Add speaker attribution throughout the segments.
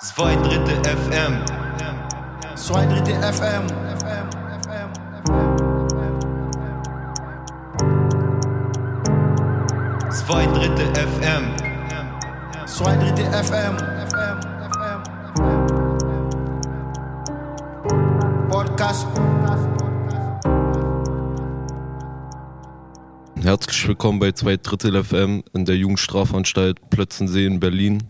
Speaker 1: Zwei Drittel FM.
Speaker 2: Zwei Drittel FM.
Speaker 1: Zwei Drittel FM.
Speaker 2: Zwei Drittel FM. Podcast.
Speaker 3: Herzlich willkommen bei zwei Drittel FM in der Jugendstrafanstalt Plötzensee in Berlin.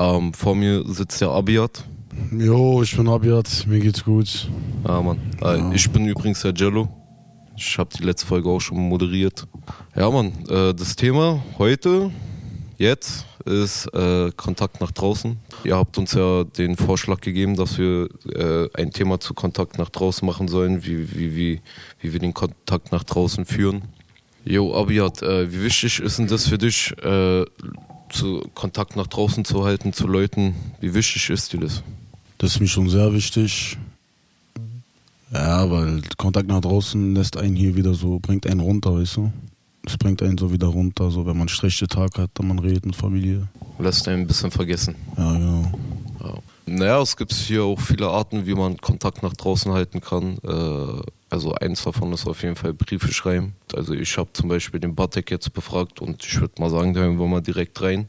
Speaker 3: Ähm, vor mir sitzt der Abiat.
Speaker 4: Jo, ich bin Abiat, mir geht's gut.
Speaker 3: Ja, Mann. Äh, Ich bin übrigens der Jello. Ich habe die letzte Folge auch schon moderiert. Ja, Mann. Äh, das Thema heute, jetzt, ist äh, Kontakt nach draußen. Ihr habt uns ja den Vorschlag gegeben, dass wir äh, ein Thema zu Kontakt nach draußen machen sollen, wie, wie, wie, wie wir den Kontakt nach draußen führen. Jo, Abiat, äh, wie wichtig ist denn das für dich, äh, zu Kontakt nach draußen zu halten zu Leuten? Wie wichtig ist dir das?
Speaker 4: Das ist mir schon sehr wichtig. Ja, weil Kontakt nach draußen lässt einen hier wieder so, bringt einen runter, weißt du? Es bringt einen so wieder runter, so wenn man einen schlechten Tag hat, dann man redet mit Familie.
Speaker 3: Lässt einen ein bisschen vergessen.
Speaker 4: Ja, genau.
Speaker 3: Ja. Naja, es gibt hier auch viele Arten, wie man Kontakt nach draußen halten kann. Äh, also eins davon ist auf jeden Fall Briefe schreiben. Also ich habe zum Beispiel den Batek jetzt befragt und ich würde mal sagen, da hören wir mal direkt rein.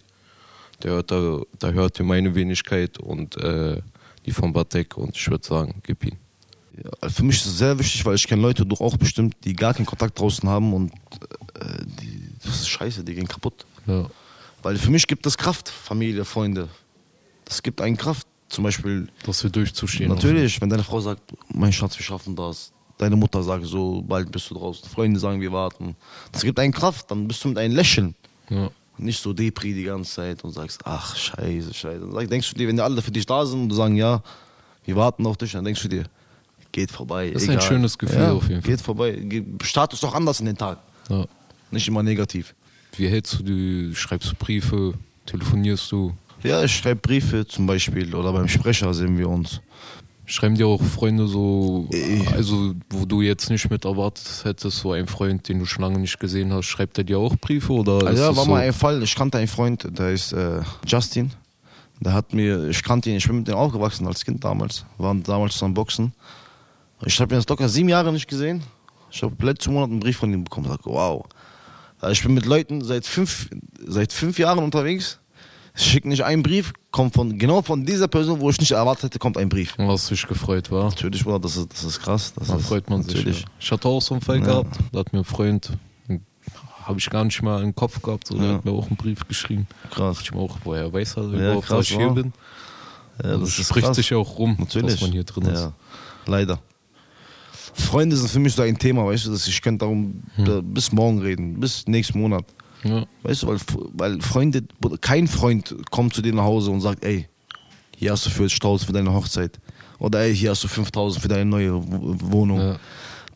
Speaker 3: Der hört da, da hört ihr meine Wenigkeit und äh, die von Batek und ich würde sagen, gib ihn.
Speaker 5: Ja, also für mich ist es sehr wichtig, weil ich kenne Leute, du auch bestimmt, die gar keinen Kontakt draußen haben und äh, die, das ist scheiße, die gehen kaputt.
Speaker 3: Ja.
Speaker 5: Weil für mich gibt es Kraft, Familie, Freunde. Das gibt einen Kraft. Zum Beispiel,
Speaker 3: Dass wir durchzustehen.
Speaker 5: natürlich, wenn deine Frau sagt, mein Schatz, wir schaffen das. Deine Mutter sagt so, bald bist du draußen. Freunde sagen, wir warten. Das gibt einen Kraft, dann bist du mit einem Lächeln.
Speaker 3: Ja.
Speaker 5: Nicht so Depri die ganze Zeit und sagst, ach, scheiße, scheiße. Dann denkst du dir, wenn die alle für dich da sind und sagen, ja, wir warten auf dich, dann denkst du dir, geht vorbei.
Speaker 3: Das ist ein
Speaker 5: egal.
Speaker 3: schönes Gefühl auf jeden Fall.
Speaker 5: Geht vorbei. Ge- Status doch anders in den Tag.
Speaker 3: Ja.
Speaker 5: Nicht immer negativ.
Speaker 3: Wie hältst du die, schreibst du Briefe, telefonierst du?
Speaker 5: Ja, ich schreibe Briefe zum Beispiel oder beim Sprecher sehen wir uns.
Speaker 3: Schreiben dir auch Freunde so, also wo du jetzt nicht mit erwartet hättest, so ein Freund, den du schon lange nicht gesehen hast, schreibt er dir auch Briefe oder
Speaker 5: Also ja, war
Speaker 3: so?
Speaker 5: mal ein Fall, ich kannte einen Freund, der ist äh, Justin. Der hat mir, ich kannte ihn, ich bin mit ihm aufgewachsen als Kind damals. Wir waren damals zusammen Boxen. Ich habe ihn jetzt locker sieben Jahre nicht gesehen. Ich habe letzten Monat einen Brief von ihm bekommen. Ich sag, wow. Also Ich bin mit Leuten seit fünf, seit fünf Jahren unterwegs. Ich schicke nicht einen Brief, kommt von genau von dieser Person, wo ich nicht erwartet hätte, kommt ein Brief.
Speaker 3: Was dich gefreut war.
Speaker 5: Natürlich, Bruder, das ist, das ist krass. Das
Speaker 3: Da
Speaker 5: ist,
Speaker 3: freut man sich.
Speaker 5: Natürlich.
Speaker 3: Ja. Ich hatte auch so einen Fall
Speaker 5: Ja.
Speaker 3: gehabt, da hat mir ein Freund, habe ich gar nicht mal im Kopf gehabt, so, der
Speaker 5: Ja.
Speaker 3: hat mir auch einen Brief geschrieben.
Speaker 5: Krass.
Speaker 3: Ich auch, woher weiß er überhaupt,
Speaker 5: krass,
Speaker 3: dass ich hier
Speaker 5: wow.
Speaker 3: bin.
Speaker 5: Ja,
Speaker 3: Also es spricht
Speaker 5: krass.
Speaker 3: sich ja auch rum,
Speaker 5: Natürlich.
Speaker 3: dass man hier drin ist.
Speaker 5: Leider. Freunde sind für mich so ein Thema, weißt du, dass ich könnte darum
Speaker 3: Hm.
Speaker 5: bis morgen reden, bis nächsten Monat.
Speaker 3: Ja.
Speaker 5: Weißt du, weil, weil Freunde, kein Freund kommt zu dir nach Hause und sagt, ey, hier hast du 40.000 für deine Hochzeit. Oder ey, hier hast du 5.000 für deine neue Wohnung.
Speaker 3: Ja.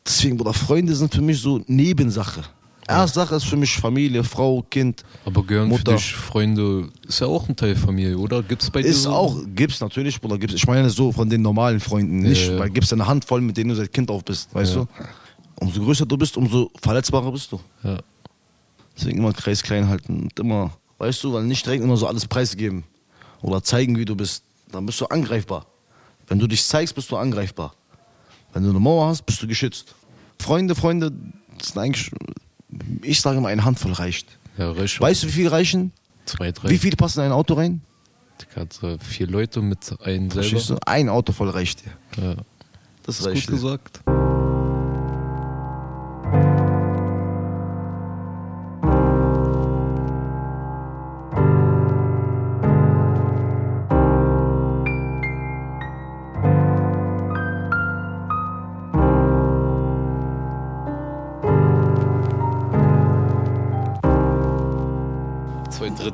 Speaker 5: Deswegen, Bruder, Freunde sind für mich so Nebensache. Erste Sache ist für mich Familie, Frau, Kind.
Speaker 3: Aber gehören
Speaker 5: Mutter.
Speaker 3: für dich Freunde, ist ja auch ein Teil Familie, oder? Gibt's bei dir
Speaker 5: Ist
Speaker 3: so?
Speaker 5: auch, gibt's natürlich, Bruder, gibt's. Ich meine so von den normalen Freunden, nicht,
Speaker 3: Ja,
Speaker 5: weil gibt's eine Handvoll, mit denen du seit Kind auf bist, weißt du? Umso größer du bist, umso verletzbarer bist du.
Speaker 3: Ja.
Speaker 5: Deswegen immer Kreis klein halten und immer, weißt du, weil nicht direkt immer so alles preisgeben oder zeigen, wie du bist. Dann bist du angreifbar. Wenn du dich zeigst, bist du angreifbar. Wenn du eine Mauer hast, bist du geschützt. Freunde, Freunde, das sind eigentlich, ich sage immer, eine Handvoll reicht.
Speaker 3: Ja, reicht
Speaker 5: Weißt du, wie viel reichen?
Speaker 3: Zwei, drei.
Speaker 5: Wie viele passen in ein Auto rein?
Speaker 3: Ich hatte vier Leute mit einem selber.
Speaker 5: du? Ein Auto voll reicht dir.
Speaker 3: Ja.
Speaker 5: Das
Speaker 3: Das ist
Speaker 5: reicht
Speaker 3: gut
Speaker 5: dir.
Speaker 3: gesagt.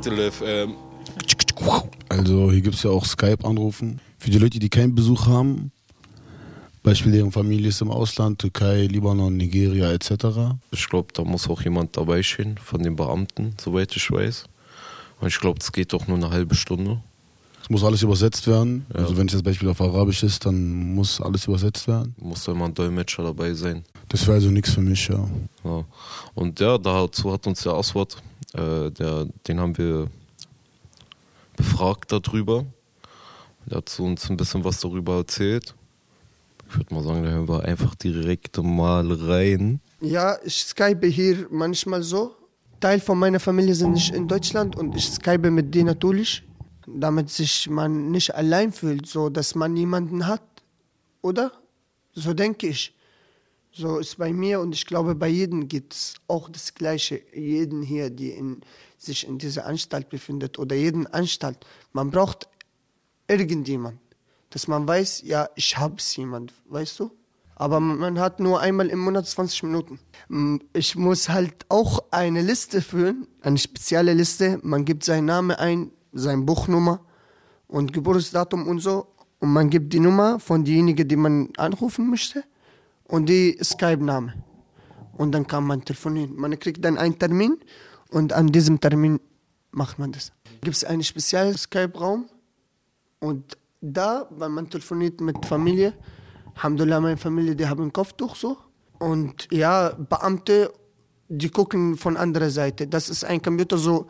Speaker 3: FM.
Speaker 4: Also hier gibt's ja auch Skype-Anrufen. Für die Leute, die keinen Besuch haben, Beispiel deren Familie ist im Ausland, Türkei, Libanon, Nigeria etc.
Speaker 3: Ich glaube, da muss auch jemand dabei stehen von den Beamten, soweit ich weiß. Und ich glaube, es geht doch nur eine halbe Stunde.
Speaker 4: Es muss alles übersetzt werden.
Speaker 3: Ja.
Speaker 4: Also wenn es jetzt Beispiel auf Arabisch ist, dann muss alles übersetzt werden.
Speaker 3: Muss da immer ein Dolmetscher dabei sein.
Speaker 4: Das wäre also nichts für mich, ja.
Speaker 3: Ja. Und ja, dazu hat uns der Aswad, äh, der, den haben wir befragt darüber. Der hat uns ein bisschen was darüber erzählt. Ich würde mal sagen, da hören wir einfach direkt mal rein.
Speaker 6: Ja, ich skype hier manchmal so. Teil von meiner Familie sind nicht in Deutschland und ich skype mit denen natürlich, damit sich man nicht allein fühlt, so dass man jemanden hat, oder? So denke ich. So ist bei mir und ich glaube, bei jedem gibt es auch das Gleiche. Jeden hier, die in, sich in dieser Anstalt befindet oder jeden Anstalt. Man braucht irgendjemand, dass man weiß, ja, ich hab's jemand, weißt du? Aber man hat nur einmal im Monat 20 Minuten. Ich muss halt auch eine Liste führen, eine spezielle Liste. Man gibt seinen Namen ein, seine Buchnummer und Geburtsdatum und so. Und man gibt die Nummer von derjenigen, die man anrufen möchte und die Skype-Name. Und dann kann man telefonieren. Man kriegt dann einen Termin und an diesem Termin macht man das. Gibt es einen speziellen Skype-Raum und da, weil man telefoniert mit Familie, Alhamdulillah, meine Familie, die haben ein Kopftuch so. Und ja, Beamte, die gucken von anderer Seite. Das ist ein Computer so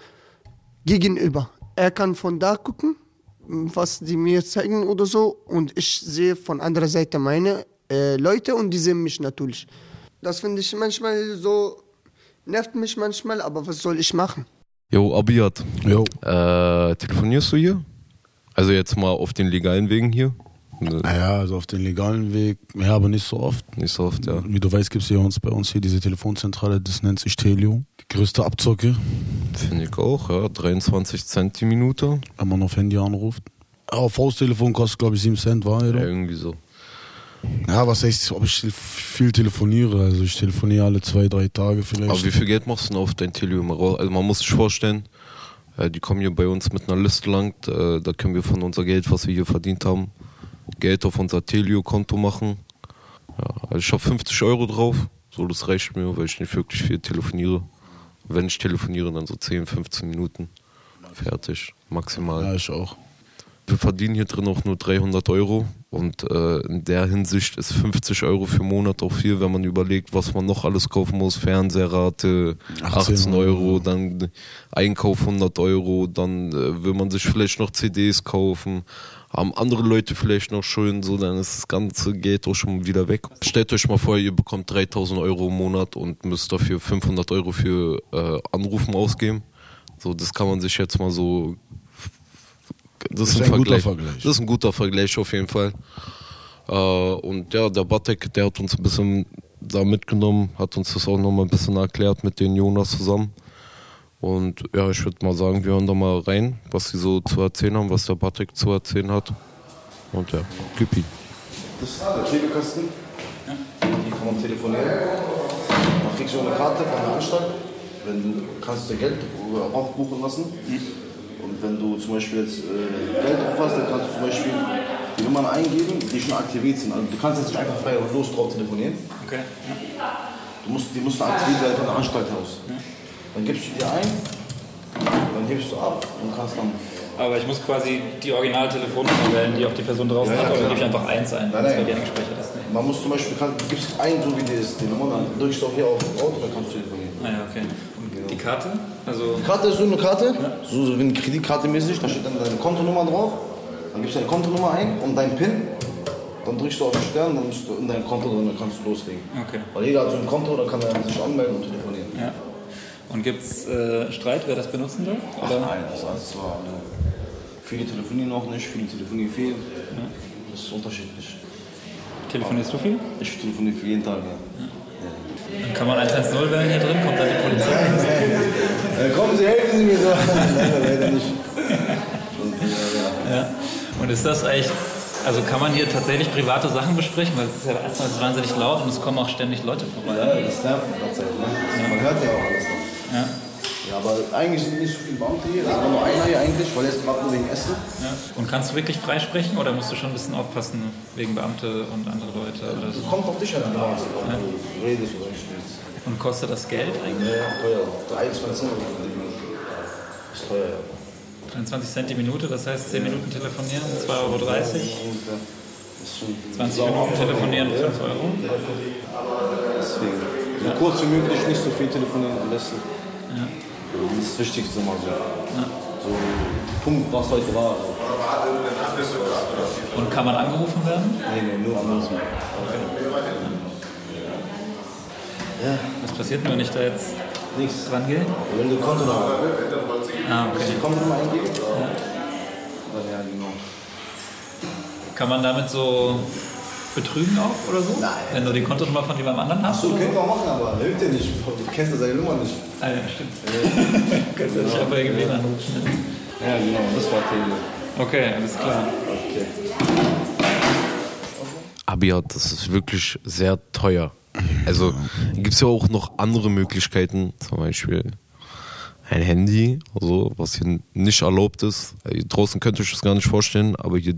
Speaker 6: gegenüber. Er kann von da gucken, was die mir zeigen oder so. Und ich sehe von anderer Seite meine äh, Leute und die sehen mich natürlich. Das finde ich manchmal so, nervt mich manchmal, aber was soll ich machen?
Speaker 3: Jo, Abiat,
Speaker 4: Jo.
Speaker 3: äh, telefonierst du hier? Also jetzt mal auf den legalen Wegen hier?
Speaker 4: Naja, also auf den legalen Weg, ja, aber nicht so oft.
Speaker 3: Nicht so oft, ja.
Speaker 4: Wie du weißt, gibt es hier uns, bei uns hier diese Telefonzentrale, das nennt sich Telio. Die größte Abzocke,
Speaker 3: Finde ich auch, ja. 23 Cent die Minute.
Speaker 4: wenn man auf Handy anruft. Auf Haustelefon kostet, glaube ich, 7 Cent, war
Speaker 3: Ja,
Speaker 4: ja.
Speaker 3: irgendwie so.
Speaker 4: Ja, was heißt, ob ich viel telefoniere? Also ich telefoniere alle zwei, drei Tage vielleicht.
Speaker 3: Aber wie viel Geld machst du denn auf dein raus? Also man muss sich vorstellen, äh, die kommen hier bei uns mit einer Liste lang, äh, da können wir von unser Geld, was wir hier verdient haben, Geld auf unser Telio-Konto machen. Ja, also ich habe 50 Euro drauf, so das reicht mir, weil ich nicht wirklich viel telefoniere. Wenn ich telefoniere, dann so 10, 15 Minuten. Fertig, maximal.
Speaker 4: ja, ich auch.
Speaker 3: Wir verdienen hier drin auch nur 300 Euro und äh, in der Hinsicht ist 50 Euro für Monat auch viel, wenn man überlegt, was man noch alles kaufen muss. Fernsehrate 18,
Speaker 4: 18
Speaker 3: Euro,
Speaker 4: Euro.
Speaker 3: dann Einkauf 100 Euro, dann äh, will man sich vielleicht noch CDs kaufen, haben andere Leute vielleicht noch schön, so dann ist das ganze Geld auch schon wieder weg. Stellt euch mal vor, ihr bekommt 3000 Euro im Monat und müsst dafür 500 Euro für äh, Anrufen ausgeben. So, das kann man sich jetzt mal so das ist, ein,
Speaker 4: guter
Speaker 3: Vergleich.
Speaker 4: Vergleich.
Speaker 3: Das ist ein guter Vergleich auf jeden Fall. Äh, und ja, der Batek, der hat uns ein bisschen da mitgenommen, hat uns das auch nochmal ein bisschen erklärt mit den Jonas zusammen. Und ja, ich würde mal sagen, wir hören da mal rein, was sie so zu erzählen haben, was der Batek zu erzählen hat. Und ja, gib ihn.
Speaker 5: Das ist der Telekasten. Hier kann man telefonieren. Dann kriegst du eine Karte von der Anstalt. Wenn du kannst du Geld auch buchen lassen. Und wenn du zum Beispiel jetzt äh, Geld drauf hast, dann kannst du zum Beispiel die Nummern eingeben, die schon aktiviert sind. Also du kannst jetzt nicht einfach frei und los drauf telefonieren.
Speaker 7: Okay.
Speaker 5: Du musst, die mussten aktiviert werden von der Anstalt aus. Dann gibst du die ein, dann hebst du ab und kannst dann.
Speaker 7: Aber ich muss quasi die originale Telefonnummer wählen, die auch die Person draußen
Speaker 5: Ja, ja,
Speaker 7: hat, oder gebe ich einfach eins ein,
Speaker 5: Nein, nein.
Speaker 7: dir gespeichert ist? Nee.
Speaker 5: Man muss zum Beispiel, kann, du gibst ein, so wie die ist, die Nummer, dann drückst du auch hier auf und dann kannst du telefonieren.
Speaker 7: Ah ja, okay. Und die Karte? Also,
Speaker 5: Die Karte ist so eine Karte, so, so wie eine Kreditkarte mäßig, da steht dann deine Kontonummer drauf. Dann gibst du deine Kontonummer ein und deinen PIN. Dann drückst du auf den Stern, dann bist du in deinem Konto drin, dann kannst du loslegen.
Speaker 7: okay.
Speaker 5: Weil jeder hat so ein Konto, dann kann er sich anmelden und telefonieren.
Speaker 7: Ja. Und gibt es äh, Streit, wer das benutzen darf?
Speaker 5: Ach
Speaker 7: Oder?
Speaker 5: nein, das ist zwar. Viele telefonieren noch nicht, viele telefonieren viel. Das ist unterschiedlich.
Speaker 7: Telefonierst du viel?
Speaker 5: Ich telefoniere für jeden Tag, ja.
Speaker 7: Dann kann man 110 wählen hier drin, kommt dann die Polizei.
Speaker 5: Äh, kommen Sie, helfen Sie mir so. Nein, leider nicht. Und, ja.
Speaker 7: Und ist das eigentlich, also kann man hier tatsächlich private Sachen besprechen? Weil es ist ja erstmal wahnsinnig laut und es kommen auch ständig Leute vorbei.
Speaker 5: Ja, das nervt mit der Zeit, ne? Man hört ja auch alles noch.
Speaker 7: Ja.
Speaker 5: Ja, aber eigentlich sind nicht so viele Beamte hier. Es ist nur einer hier eigentlich, weil ist gerade nur wegen Essen.
Speaker 7: Ja. Und kannst du wirklich freisprechen oder musst du schon ein bisschen aufpassen wegen Beamte und andere Leute oder
Speaker 5: Das
Speaker 7: so?
Speaker 5: kommt auf dich an, ob du redest oder nicht redest.
Speaker 7: Und kostet das Geld eigentlich?
Speaker 5: Ja, teuer. 23 Euro für die Minute. Ist teuer, ja.
Speaker 7: 23 Cent die Minute, das heißt 10 Minuten telefonieren, 2,30 Euro.
Speaker 5: Ungefähr. Ist schon
Speaker 7: 20 Minuten telefonieren, 5 Euro.
Speaker 5: deswegen. So kurz wie möglich, nicht so viel telefonieren am besten. Das ist das Wichtigste mal so. So, Punkt, was heute war. So.
Speaker 7: Und kann man angerufen werden?
Speaker 5: Nee, nee, nur anrufen.
Speaker 7: Was passiert denn, wenn ich da jetzt
Speaker 5: Nichts.
Speaker 7: dran gehe?
Speaker 5: Wenn du Konto noch
Speaker 7: Ah, okay.
Speaker 5: die Kontonummer eingeben? Ja. Ja, genau.
Speaker 7: Kann man damit so betrügen auch oder so?
Speaker 5: Nein.
Speaker 7: Wenn du die Kontonummer von jemandem anderen hast?
Speaker 5: So,
Speaker 7: oder
Speaker 5: können wir auch machen, aber hilft dir nicht. Du kennst ja seine Nummer nicht.
Speaker 7: Ah, ja, stimmt. du kannst ja nicht auf LGB anrufen. Ne?
Speaker 5: Ja, genau, das war Telio.
Speaker 7: Okay, alles klar.
Speaker 5: Okay.
Speaker 3: Abiat, das ist wirklich sehr teuer. Also gibt es ja auch noch andere Möglichkeiten, zum Beispiel ein Handy, also, was hier nicht erlaubt ist. Hier draußen könnt ihr euch das gar nicht vorstellen, aber hier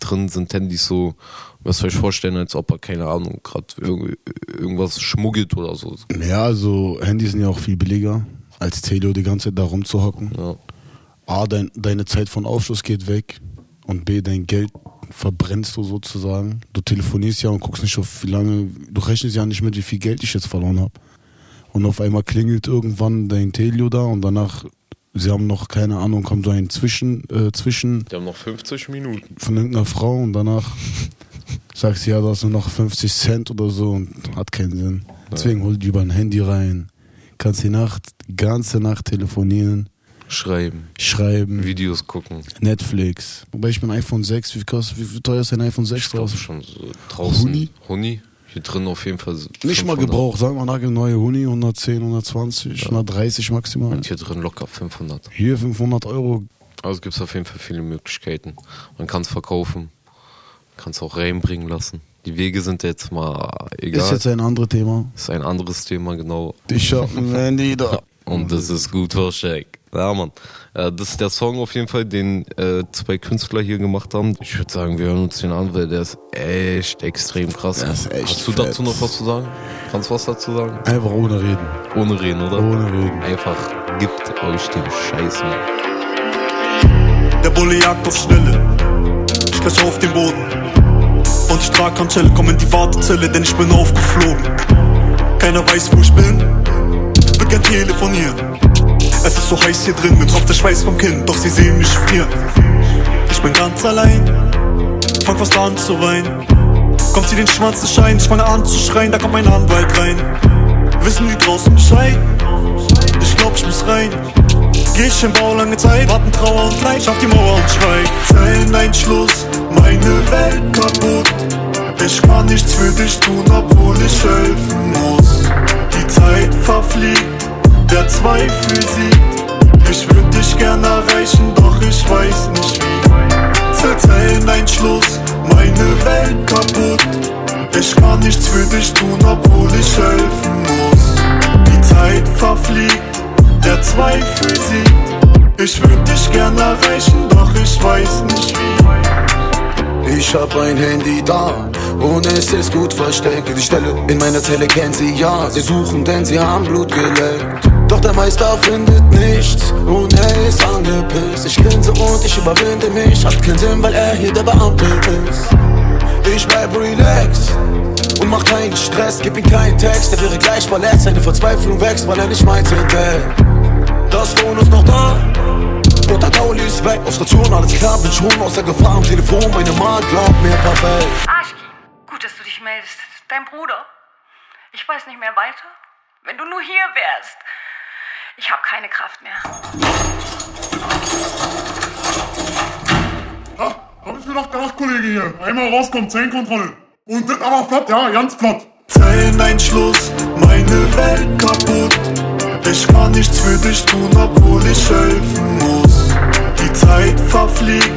Speaker 3: drin sind Handys so, was euch vorstellen, als ob er, keine Ahnung, gerade irg irgendwas schmuggelt oder so.
Speaker 4: Ja, also Handys sind ja auch viel billiger, als Telio die ganze Zeit da rumzuhocken.
Speaker 3: Ja.
Speaker 4: A, dein, deine Zeit von Aufschluss geht weg und B, dein Geld verbrennst du sozusagen. Du telefonierst ja und guckst nicht auf wie lange, du rechnest ja nicht mit, wie viel Geld ich jetzt verloren habe. Und auf einmal klingelt irgendwann dein Telio da und danach, sie haben noch, keine Ahnung, kommt so ein Zwischen, äh, Zwischen
Speaker 3: Die haben noch 50 Minuten.
Speaker 4: von irgendeiner Frau und danach sagst du, ja, da hast du noch 50 Cent oder so und hat keinen Sinn. Deswegen hol dir über ein Handy rein. Kannst die Nacht, die ganze Nacht telefonieren,
Speaker 3: Schreiben,
Speaker 4: schreiben,
Speaker 3: Videos gucken.
Speaker 4: Netflix. Wobei ich mein iPhone 6, wie, kostet, wie teuer ist ein iPhone 6
Speaker 3: Ich
Speaker 4: draußen?
Speaker 3: schon so draußen.
Speaker 4: Huni?
Speaker 3: Huni? Hier drin auf jeden Fall.
Speaker 4: Nicht mal
Speaker 3: 500.
Speaker 4: Gebrauch, sagen wir mal neue Huni, 110, 120, 130 maximal.
Speaker 3: Und hier drin locker 500.
Speaker 4: Hier 500 Euro.
Speaker 3: Also gibt es auf jeden Fall viele Möglichkeiten. Man kann es verkaufen, kann es auch reinbringen lassen. Die Wege sind jetzt mal egal.
Speaker 4: Ist jetzt ein anderes Thema.
Speaker 3: ist ein anderes Thema, genau.
Speaker 4: Ich hab ein Handy da.
Speaker 3: Und das ist gut versteckt. Ja, Mann. Äh, das ist der Song auf jeden Fall, den äh, zwei Künstler hier gemacht haben. Ich würde sagen, wir hören uns den an, weil der ist echt extrem krass.
Speaker 4: Der ist echt
Speaker 3: Hast du
Speaker 4: fett.
Speaker 3: dazu noch was zu sagen? Kannst du was dazu sagen?
Speaker 4: Einfach ohne reden.
Speaker 3: Ohne reden, oder?
Speaker 4: Ohne reden.
Speaker 3: Einfach gibt euch den Scheiß, Mann.
Speaker 8: Der Bulle jagt auf Schnelle. Ich gleich auf den Boden. Und ich trag Handschelle, komm in die Wartezelle, denn ich bin aufgeflogen. Keiner weiß, wo ich bin. Will gern telefonieren. Es ist so heiß hier drin, mir tropft der Schweiß vom Kinn, doch sie sehen mich frieren. Ich bin ganz allein, fang fast an zu weinen. Kommt sie den Schwanz zu scheinen, ich fange an zu schreien, da kommt mein Anwalt rein. Wissen die draußen Bescheid? Ich glaub, ich muss rein. Geh ich im Bau lange Zeit, warten Trauer und Leid, auf die Mauer und schweig. Zelleneinschluss, meine Welt kaputt. Ich kann nichts für dich tun, obwohl ich helfen muss. Die Zeit verfliegt, der Zweifel siegt. Ich würd dich gern erreichen, doch ich weiß nicht wie. Zelleneinschluss, meine Welt kaputt. Ich kann nichts für dich tun, obwohl ich helfen muss. Die Zeit verfliegt, der Zweifel siegt. Ich würd dich gern erreichen, doch ich weiß nicht wie.
Speaker 9: Ich hab ein Handy da und es ist gut versteckt. Die Stelle in meiner Zelle kennen sie ja. Sie suchen, denn sie haben Blut geleckt. Doch der Meister findet nichts und er ist angepisst. Ich grinse und ich überwinde mich. Hat keinen Sinn, weil er hier der Beamte ist. Ich bleib relax und mach keinen Stress. Gib ihm keinen Text, er wäre gleich verletzt. Seine Verzweiflung wächst, weil er nicht meinte, denn das Phone ist noch da. Und der Dauli ist weg, auf Station, alles klar, bin schon außer Gefahr am Telefon, meine Mann glaubt mir perfekt.
Speaker 10: Aschki, gut, dass du dich meldest. Dein Bruder. Ich weiß nicht mehr weiter. Wenn du nur hier wärst. Ich habe keine Kraft mehr.
Speaker 11: Ja, hab ich mir doch gedacht, Kollege hier. Einmal rauskommt, Zellenkontrolle. Und das aber flott, ja, ganz flott.
Speaker 8: Zelleneinschluss, meine Welt kaputt. Ich kann nichts für dich tun, obwohl ich helfen muss. Die Zeit verfliegt,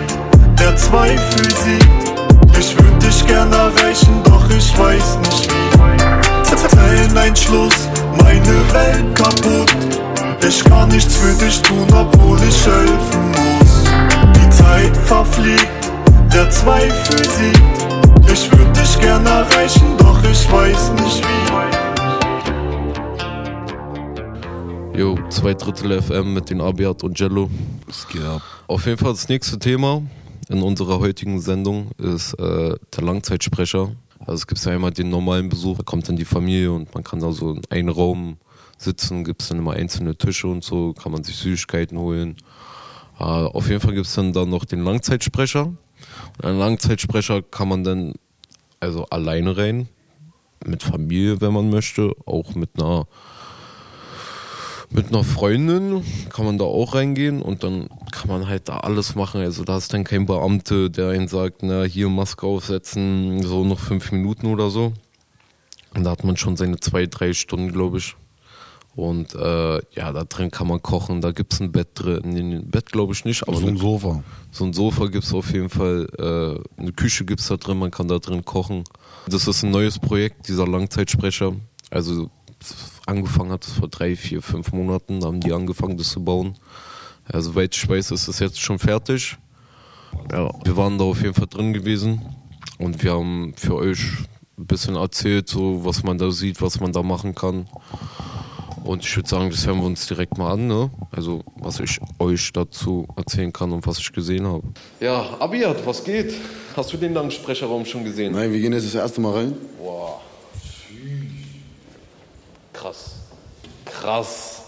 Speaker 8: der Zweifel siegt. Ich würd dich gern erreichen, doch ich weiß nicht wie. Zelleneinschluss, meine Welt kaputt. Ich kann nichts für dich tun, obwohl ich helfen muss. Die Zeit verfliegt, der Zweifel siegt. Ich würd dich gern erreichen, doch ich weiß nicht wie.
Speaker 3: Jo, zwei Drittel FM mit den Abiat und Jello.
Speaker 4: Es geht ab.
Speaker 3: Auf jeden Fall das nächste Thema in unserer heutigen Sendung ist äh, der Langzeitsprecher. Also es gibt ja immer den normalen Besuch, da kommt dann die Familie und man kann da so in einen Raum sitzen, gibt es dann immer einzelne Tische und so, kann man sich Süßigkeiten holen. Äh, auf jeden Fall gibt es dann da noch den Langzeitsprecher. Und Ein Langzeitsprecher kann man dann also alleine rein, mit Familie, wenn man möchte, auch mit einer mit einer Freundin kann man da auch reingehen und dann kann man halt da alles machen. Also da ist dann kein Beamte, der einen sagt, na hier Maske aufsetzen, so noch fünf Minuten oder so. Und da hat man schon seine zwei, drei Stunden, glaube ich. Und äh, ja, da drin kann man kochen, da gibt es ein Bett drin. Ein Bett glaube ich nicht, aber
Speaker 4: So ein
Speaker 3: eine-
Speaker 4: Sofa.
Speaker 3: so ein Sofa gibt es auf jeden Fall. Äh, eine Küche gibt es da drin, man kann da drin kochen. Das ist ein neues Projekt, dieser Langzeitsprecher. Also angefangen hat es vor drei, vier, fünf Monaten, da haben die angefangen, das zu bauen. Ja, soweit ich weiß, ist es jetzt schon fertig. Ja, wir waren da auf jeden Fall drin gewesen und wir haben für euch ein bisschen erzählt, so was man da sieht, was man da machen kann. Und ich würde sagen, das hören wir uns direkt mal an, ne? Also, was ich euch dazu erzählen kann und was ich gesehen habe. Ja, Abiat, was geht? Hast du den langen Sprecherraum schon gesehen?
Speaker 9: Nein, wir gehen jetzt das erste Mal rein.
Speaker 3: Wow. Krass. Krass.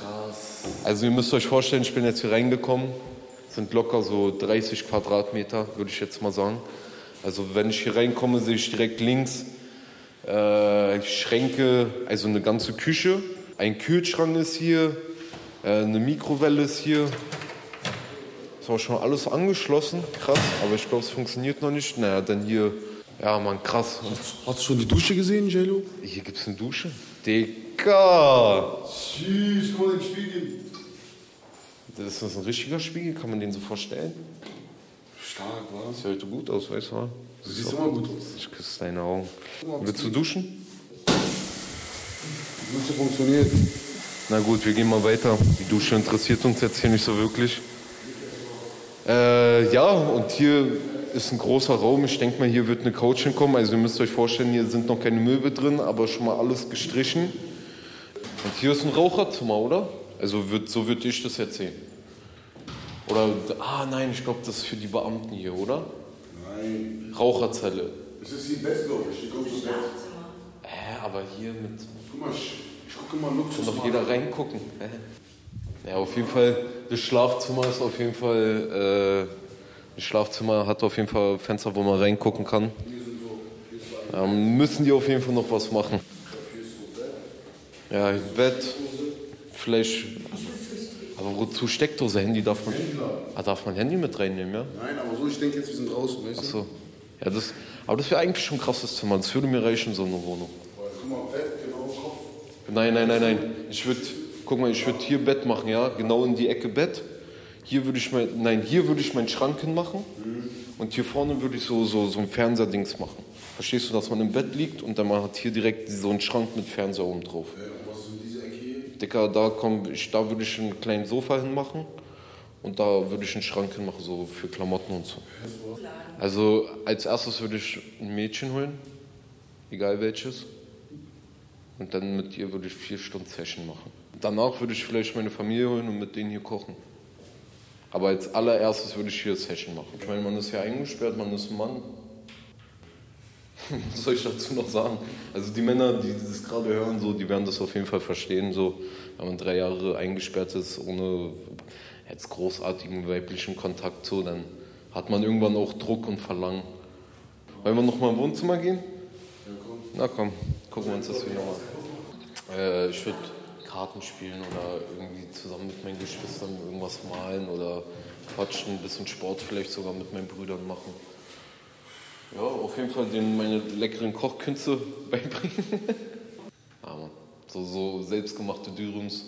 Speaker 3: Krass. Also, ihr müsst euch vorstellen, ich bin jetzt hier reingekommen. Sind locker so 30 Quadratmeter, würde ich jetzt mal sagen. Also, wenn ich hier reinkomme, sehe ich direkt links äh, Schränke, also eine ganze Küche. Ein Kühlschrank ist hier, äh, eine Mikrowelle ist hier. Ist auch schon alles angeschlossen, krass, aber ich glaube, es funktioniert noch nicht. Naja, dann hier, ja, man, krass.
Speaker 9: Hast du schon die Dusche gesehen, JLo?
Speaker 3: Hier gibt's eine Dusche. Digga!
Speaker 9: Süß, guck mal den Spiegel.
Speaker 3: Das ist ein richtiger Spiegel, kann man den so vorstellen?
Speaker 9: Stark, wa?
Speaker 3: Sieht heute gut aus, weißt du?
Speaker 9: Du siehst immer gut aus.
Speaker 3: Ich küsse deine Augen. Willst du duschen?
Speaker 9: Die Dusche funktioniert.
Speaker 3: Na gut, wir gehen mal weiter. Die Dusche interessiert uns jetzt hier nicht so wirklich. Äh, ja, und hier ist ein großer Raum. Ich denke mal, hier wird eine Couch hinkommen. Also ihr müsst euch vorstellen, hier sind noch keine Möbel drin, aber schon mal alles gestrichen. Und hier ist ein Raucherzimmer, oder? Also wird, so würde ich das jetzt sehen. Oder, ah nein, ich glaube, das ist für die Beamten hier, oder?
Speaker 9: Nein.
Speaker 3: Raucherzelle.
Speaker 9: Das ist die ich. Die kommt schon Bett.
Speaker 3: Hä, aber hier mit...
Speaker 9: Guck mal, ich, ich gucke mal Luxus.
Speaker 3: Kann doch jeder reingucken. Hä? Ja, auf jeden Fall, das Schlafzimmer ist auf jeden Fall, äh, das Schlafzimmer hat auf jeden Fall Fenster, wo man reingucken kann. Ja, müssen die auf jeden Fall noch was machen. Ja, Bett, vielleicht, aber wozu Steckdose? Handy darf man, ah, darf man Handy mit reinnehmen, ja?
Speaker 9: Nein, aber so, ich denke jetzt, wir sind draußen, weißt du?
Speaker 3: Achso. Ja, das, aber das wäre eigentlich schon ein krasses Zimmer. Das würde mir reichen, so eine Wohnung.
Speaker 9: Guck mal, Bett, genau, Kopf.
Speaker 3: Nein, nein, nein, nein. Ich würde, guck mal, ich würde hier Bett machen, ja, genau in die Ecke Bett. Hier würde ich mein, nein, hier würde ich meinen Schrank hinmachen und hier vorne würde ich so, so, so ein Fernsehdings machen. Verstehst du, dass man im Bett liegt und dann man hat hier direkt so einen Schrank mit Fernseher oben drauf.
Speaker 9: Ja, und was ist in dieser Ecke hier?
Speaker 3: Dicker, da komm, ich, da würde ich einen kleinen Sofa hinmachen und da würde ich einen Schrank hinmachen, so für Klamotten und so. Also als erstes würde ich ein Mädchen holen, egal welches. Und dann mit ihr würde ich vier Stunden Session machen. Danach würde ich vielleicht meine Familie holen und mit denen hier kochen. Aber als allererstes würde ich hier Session machen. Ich meine, man ist ja eingesperrt, man ist ein Mann. Was soll ich dazu noch sagen? Also die Männer, die das gerade hören, so, die werden das auf jeden Fall verstehen. So, wenn man drei Jahre eingesperrt ist, ohne jetzt großartigen weiblichen Kontakt, so, dann hat man irgendwann auch Druck und Verlangen. Wollen wir noch mal im Wohnzimmer gehen? Na komm, gucken wir uns das wieder mal. Äh, ich würde Karten spielen oder irgendwie zusammen mit meinen Geschwistern irgendwas malen oder quatschen, ein bisschen Sport vielleicht sogar mit meinen Brüdern machen. Ja, auf jeden Fall denen meine leckeren Kochkünste beibringen. ja, Mann. So, so selbstgemachte Dürums.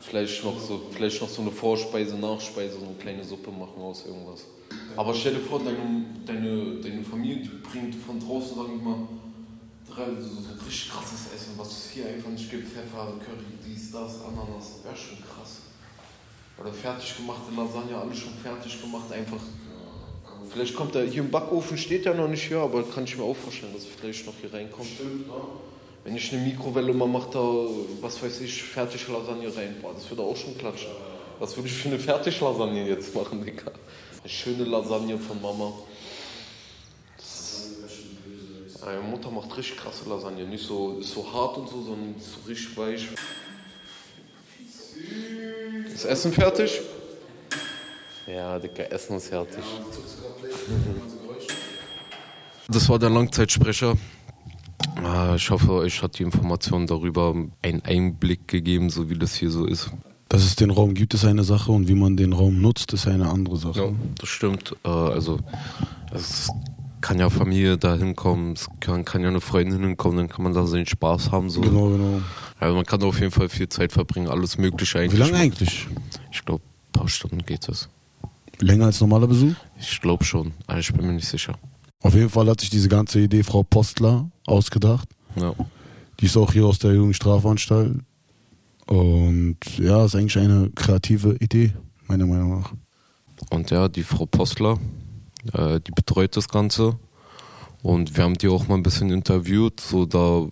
Speaker 3: Vielleicht noch, so, vielleicht noch so eine Vorspeise, Nachspeise, so eine kleine Suppe machen aus irgendwas. Aber stell dir vor, deine, deine, deine Familie bringt von draußen, sag ich mal, drei, so, so richtig krasses Essen, was es hier einfach nicht gibt. Pfeffer, Curry, dies, das, Ananas. Wäre schon krass. Oder fertig gemachte Lasagne, alles schon fertig gemacht, einfach. Vielleicht kommt da, hier im Backofen steht ja noch nicht hier, aber kann ich mir auch vorstellen, dass es vielleicht noch hier reinkommt. Wenn ich eine Mikrowelle mal mache, da, was weiß ich, fertig Lasagne rein, boah, das würde auch schon klatschen. Was würde ich für eine Fertiglasagne jetzt machen, Digga? Eine schöne Lasagne von Mama. Meine Mutter macht richtig krasse Lasagne. Nicht so, ist so hart und so, sondern so richtig weich. Ist Essen fertig? Ja, Dicker, Essen ist fertig. Das war der Langzeitsprecher. Ah, Ich hoffe, euch hat die Information darüber einen Einblick gegeben, so wie das hier so ist.
Speaker 4: Dass es den Raum gibt, ist eine Sache und wie man den Raum nutzt, ist eine andere Sache.
Speaker 3: Ja, das stimmt. Äh, Also, es kann ja Familie da hinkommen, es kann, kann ja eine Freundin hinkommen, dann kann man da seinen Spaß haben. So.
Speaker 4: Genau, genau.
Speaker 3: Also man kann auf jeden Fall viel Zeit verbringen, alles Mögliche eigentlich.
Speaker 4: Wie lange eigentlich?
Speaker 3: Ich glaube, ein paar Stunden geht es.
Speaker 4: Länger als normaler Besuch?
Speaker 3: Ich glaube schon, aber ich bin mir nicht sicher.
Speaker 4: Auf jeden Fall hat sich diese ganze Idee Frau Postler ausgedacht.
Speaker 3: Ja.
Speaker 4: Die ist auch hier aus der Jugendstrafanstalt. Und ja, ist eigentlich eine kreative Idee, meiner Meinung nach.
Speaker 3: Und ja, die Frau Postler, äh, die betreut das Ganze. Und wir haben die auch mal ein bisschen interviewt, so da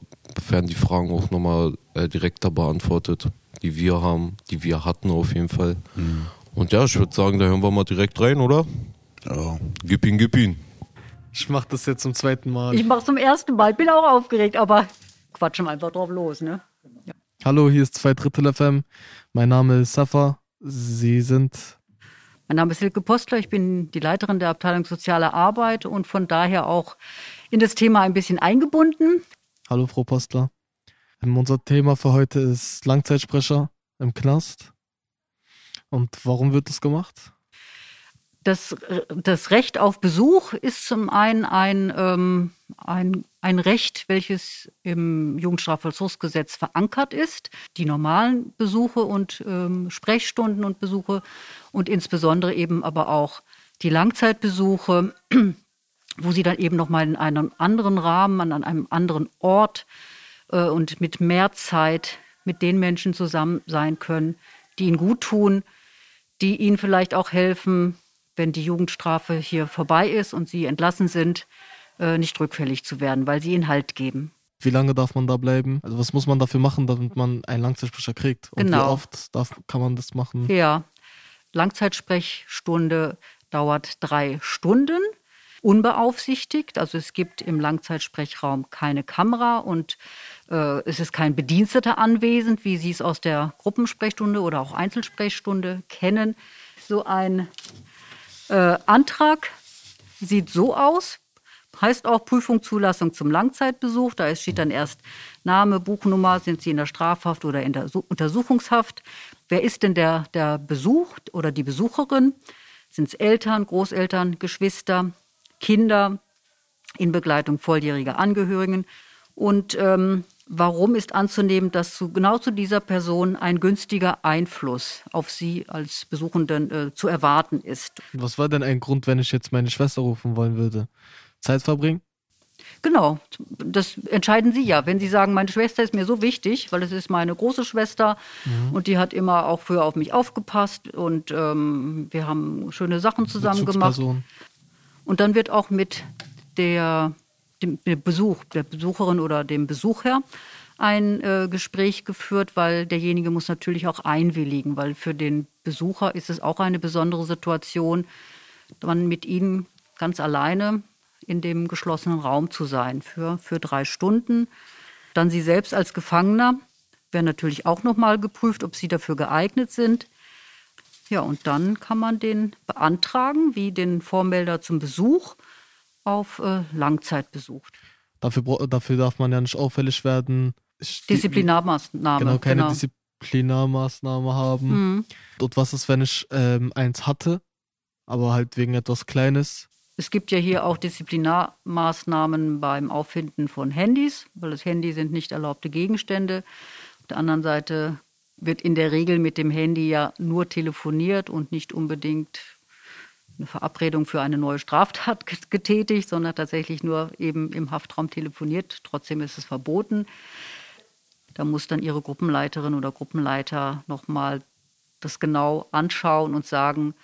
Speaker 3: werden die Fragen auch nochmal äh, direkter beantwortet, die wir haben, die wir hatten auf jeden Fall. Und ja, ich würde sagen, da hören wir mal direkt rein, oder?
Speaker 4: Ja.
Speaker 3: Gib ihn, gib ihn.
Speaker 12: Ich mache das jetzt zum zweiten Mal.
Speaker 13: Ich mache zum ersten Mal, bin auch aufgeregt, aber quatschen einfach drauf los, ne?
Speaker 12: Hallo, hier ist zwei Drittel FM. Mein Name ist Safa. Sie sind.
Speaker 13: Mein Name ist Silke Postler, ich bin die Leiterin der Abteilung Soziale Arbeit und von daher auch in das Thema ein bisschen eingebunden.
Speaker 12: Hallo, Frau Postler. Ähm, Unser Thema für heute ist Langzeitsprecher im Knast. Und warum wird das gemacht?
Speaker 13: Das, das Recht auf Besuch ist zum einen ein, ähm, ein, ein Recht, welches im Jugendstrafvollzugsgesetz verankert ist. Die normalen Besuche und ähm, Sprechstunden und Besuche und insbesondere eben aber auch die Langzeitbesuche, wo sie dann eben nochmal in einem anderen Rahmen, an einem anderen Ort äh, und mit mehr Zeit mit den Menschen zusammen sein können, die ihnen gut tun, die ihnen vielleicht auch helfen, wenn die Jugendstrafe hier vorbei ist und sie entlassen sind, äh, nicht rückfällig zu werden, weil sie ihnen Halt geben.
Speaker 12: Wie lange darf man da bleiben? Also was muss man dafür machen, damit man einen Langzeitsprecher kriegt? Und
Speaker 13: Genau.
Speaker 12: wie oft darf, kann man das machen?
Speaker 13: Ja, Langzeitsprechstunde dauert drei Stunden, unbeaufsichtigt. Also es gibt im Langzeitsprechraum keine Kamera und äh, es ist kein Bediensteter anwesend, wie Sie es aus der Gruppensprechstunde oder auch Einzelsprechstunde kennen. So ein äh, Antrag sieht so aus. Heißt auch Prüfung, Zulassung zum Langzeitbesuch. Da steht dann erst Name, Buchnummer, sind Sie in der Strafhaft oder in der Su- Untersuchungshaft. Wer ist denn der, der Besuch oder die Besucherin? Sind es Eltern, Großeltern, Geschwister, Kinder in Begleitung volljähriger Angehörigen? Und ähm, warum ist anzunehmen, dass zu, genau zu dieser Person ein günstiger Einfluss auf Sie als Besuchenden äh, zu erwarten ist?
Speaker 12: Was war denn ein Grund, wenn ich jetzt meine Schwester rufen wollen würde? Zeit verbringen?
Speaker 13: Genau, das entscheiden Sie ja. Wenn Sie sagen, meine Schwester ist mir so wichtig, weil es ist meine große Schwester
Speaker 12: Mhm.
Speaker 13: und die hat immer auch früher auf mich aufgepasst und ähm, wir haben schöne Sachen zusammen gemacht. Und dann wird auch mit der, dem, Besuch, der Besucherin oder dem Besucher ein äh, Gespräch geführt, weil derjenige muss natürlich auch einwilligen, weil für den Besucher ist es auch eine besondere Situation, dann mit ihnen ganz alleine in dem geschlossenen Raum zu sein für, für drei Stunden. Dann sie selbst als Gefangener werden natürlich auch nochmal geprüft, ob sie dafür geeignet sind. Ja, und dann kann man den beantragen, wie den Vormelder zum Besuch auf äh, Langzeitbesuch.
Speaker 12: Dafür, dafür darf man ja nicht auffällig werden. Ich-
Speaker 13: Disziplinarmaßnahme.
Speaker 12: Genau, keine
Speaker 13: genau.
Speaker 12: Disziplinarmaßnahme haben.
Speaker 13: Mhm.
Speaker 12: Und was ist, wenn ich ähm, eins hatte, aber halt wegen etwas Kleines?
Speaker 13: Es gibt ja hier auch Disziplinarmaßnahmen beim Auffinden von Handys, weil das Handy sind nicht erlaubte Gegenstände. Auf der anderen Seite wird in der Regel mit dem Handy ja nur telefoniert und nicht unbedingt eine Verabredung für eine neue Straftat get- getätigt, sondern tatsächlich nur eben im Haftraum telefoniert. Trotzdem ist es verboten. Da muss dann Ihre Gruppenleiterin oder Gruppenleiter nochmal das genau anschauen und sagen,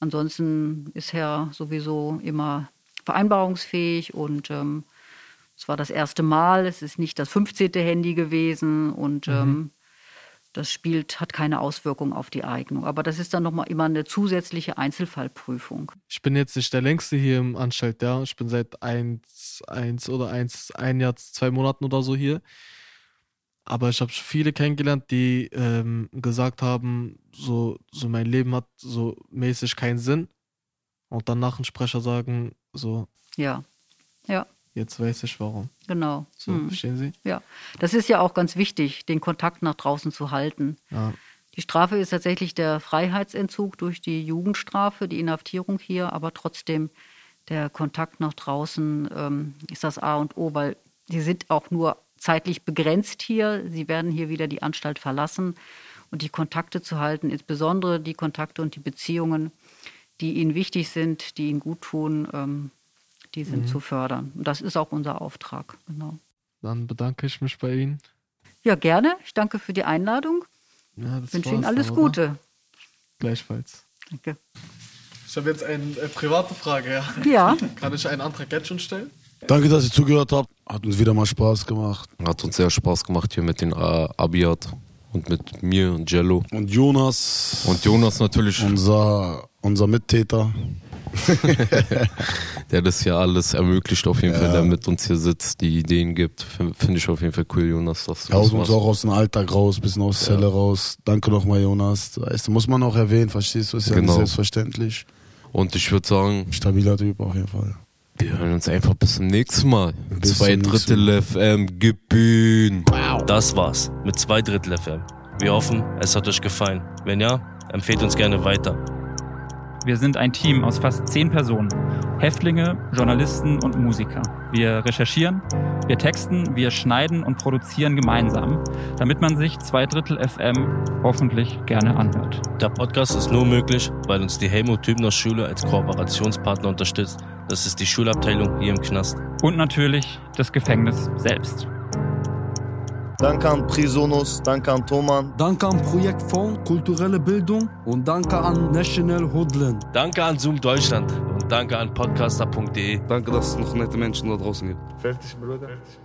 Speaker 13: ansonsten ist Herr sowieso immer vereinbarungsfähig und ähm, es war das erste Mal, es ist nicht das 15. Handy gewesen und ähm, das spielt, hat keine Auswirkung auf die Eignung. Aber das ist dann nochmal immer eine zusätzliche Einzelfallprüfung.
Speaker 12: Ich bin jetzt nicht der Längste hier im Anstalt, ja. Ich bin seit eins, eins oder eins, ein Jahr, zwei Monaten oder so hier. Aber ich habe viele kennengelernt, die ähm, gesagt haben, so, so mein Leben hat so mäßig keinen Sinn. Und dann Nachrichtensprecher sagen, so,
Speaker 13: Ja, ja,
Speaker 12: jetzt weiß ich warum.
Speaker 13: genau.
Speaker 12: So,
Speaker 13: Hm.
Speaker 12: verstehen Sie?
Speaker 13: Ja, das ist ja auch ganz wichtig, den Kontakt nach draußen zu halten.
Speaker 12: Ja.
Speaker 13: Die Strafe ist tatsächlich der Freiheitsentzug durch die Jugendstrafe, die Inhaftierung hier, aber trotzdem der Kontakt nach draußen ähm, ist das A und O, weil sie sind auch nur zeitlich begrenzt hier. Sie werden hier wieder die Anstalt verlassen und die Kontakte zu halten, insbesondere die Kontakte und die Beziehungen, die ihnen wichtig sind, die ihnen gut tun, ähm, die sind
Speaker 12: Mhm.
Speaker 13: zu fördern. Und das ist auch unser Auftrag. Genau.
Speaker 12: Dann bedanke ich mich bei Ihnen.
Speaker 13: Ja, gerne. Ich danke für die Einladung.
Speaker 12: Ja, das
Speaker 13: Ich wünsche Ihnen alles
Speaker 12: dann, oder?
Speaker 13: Gute.
Speaker 12: Gleichfalls.
Speaker 13: Danke.
Speaker 12: Ich habe jetzt eine äh, private Frage, ja.
Speaker 13: Ja.
Speaker 12: Kann ich einen Antrag jetzt schon stellen?
Speaker 4: Danke, dass ihr zugehört habt. Hat uns wieder mal Spaß gemacht.
Speaker 3: Hat uns sehr Spaß gemacht hier mit den äh, Abiat und mit mir und Jello.
Speaker 4: Und Jonas.
Speaker 3: Und Jonas natürlich.
Speaker 4: Unser, unser Mittäter.
Speaker 3: der das hier alles ermöglicht, auf jeden
Speaker 4: Ja.
Speaker 3: Fall, der mit uns hier sitzt, die Ideen gibt. Finde ich auf jeden Fall cool, Jonas. Dass du
Speaker 4: Er haut
Speaker 3: das
Speaker 4: uns auch aus dem Alltag raus, bisschen aus der Zelle raus. Danke nochmal, Jonas. Weißt muss man auch erwähnen, verstehst du? Ist ja
Speaker 3: Genau.
Speaker 4: nicht selbstverständlich.
Speaker 3: Und ich würde sagen,
Speaker 4: Stabiler Typ auf jeden Fall.
Speaker 3: wir hören uns einfach bis zum nächsten Mal.
Speaker 4: Bis
Speaker 3: Zwei Drittel FM, gib ihn.
Speaker 14: Das war's mit zwei Drittel FM. Wir hoffen, es hat euch gefallen. Wenn ja, empfehlt uns gerne weiter.
Speaker 7: Wir sind ein Team aus fast zehn Personen. Häftlinge, Journalisten und Musiker. Wir recherchieren, wir texten, wir schneiden und produzieren gemeinsam, damit man sich zwei Drittel FM hoffentlich gerne anhört.
Speaker 14: Der Podcast ist nur möglich, weil uns die Helmut Hübner Schule als Kooperationspartner unterstützt. Das ist die Schulabteilung hier im Knast.
Speaker 7: Und natürlich das Gefängnis selbst.
Speaker 1: Danke an Prisonus, danke an Thoman.
Speaker 2: Danke an Projektfonds Kulturelle Bildung und danke an National Hoodland.
Speaker 14: Danke an Zoom Deutschland und danke an podcaster.de.
Speaker 15: Danke, dass es noch nette Menschen da draußen gibt.
Speaker 16: Fertig, Bruder. Fertig.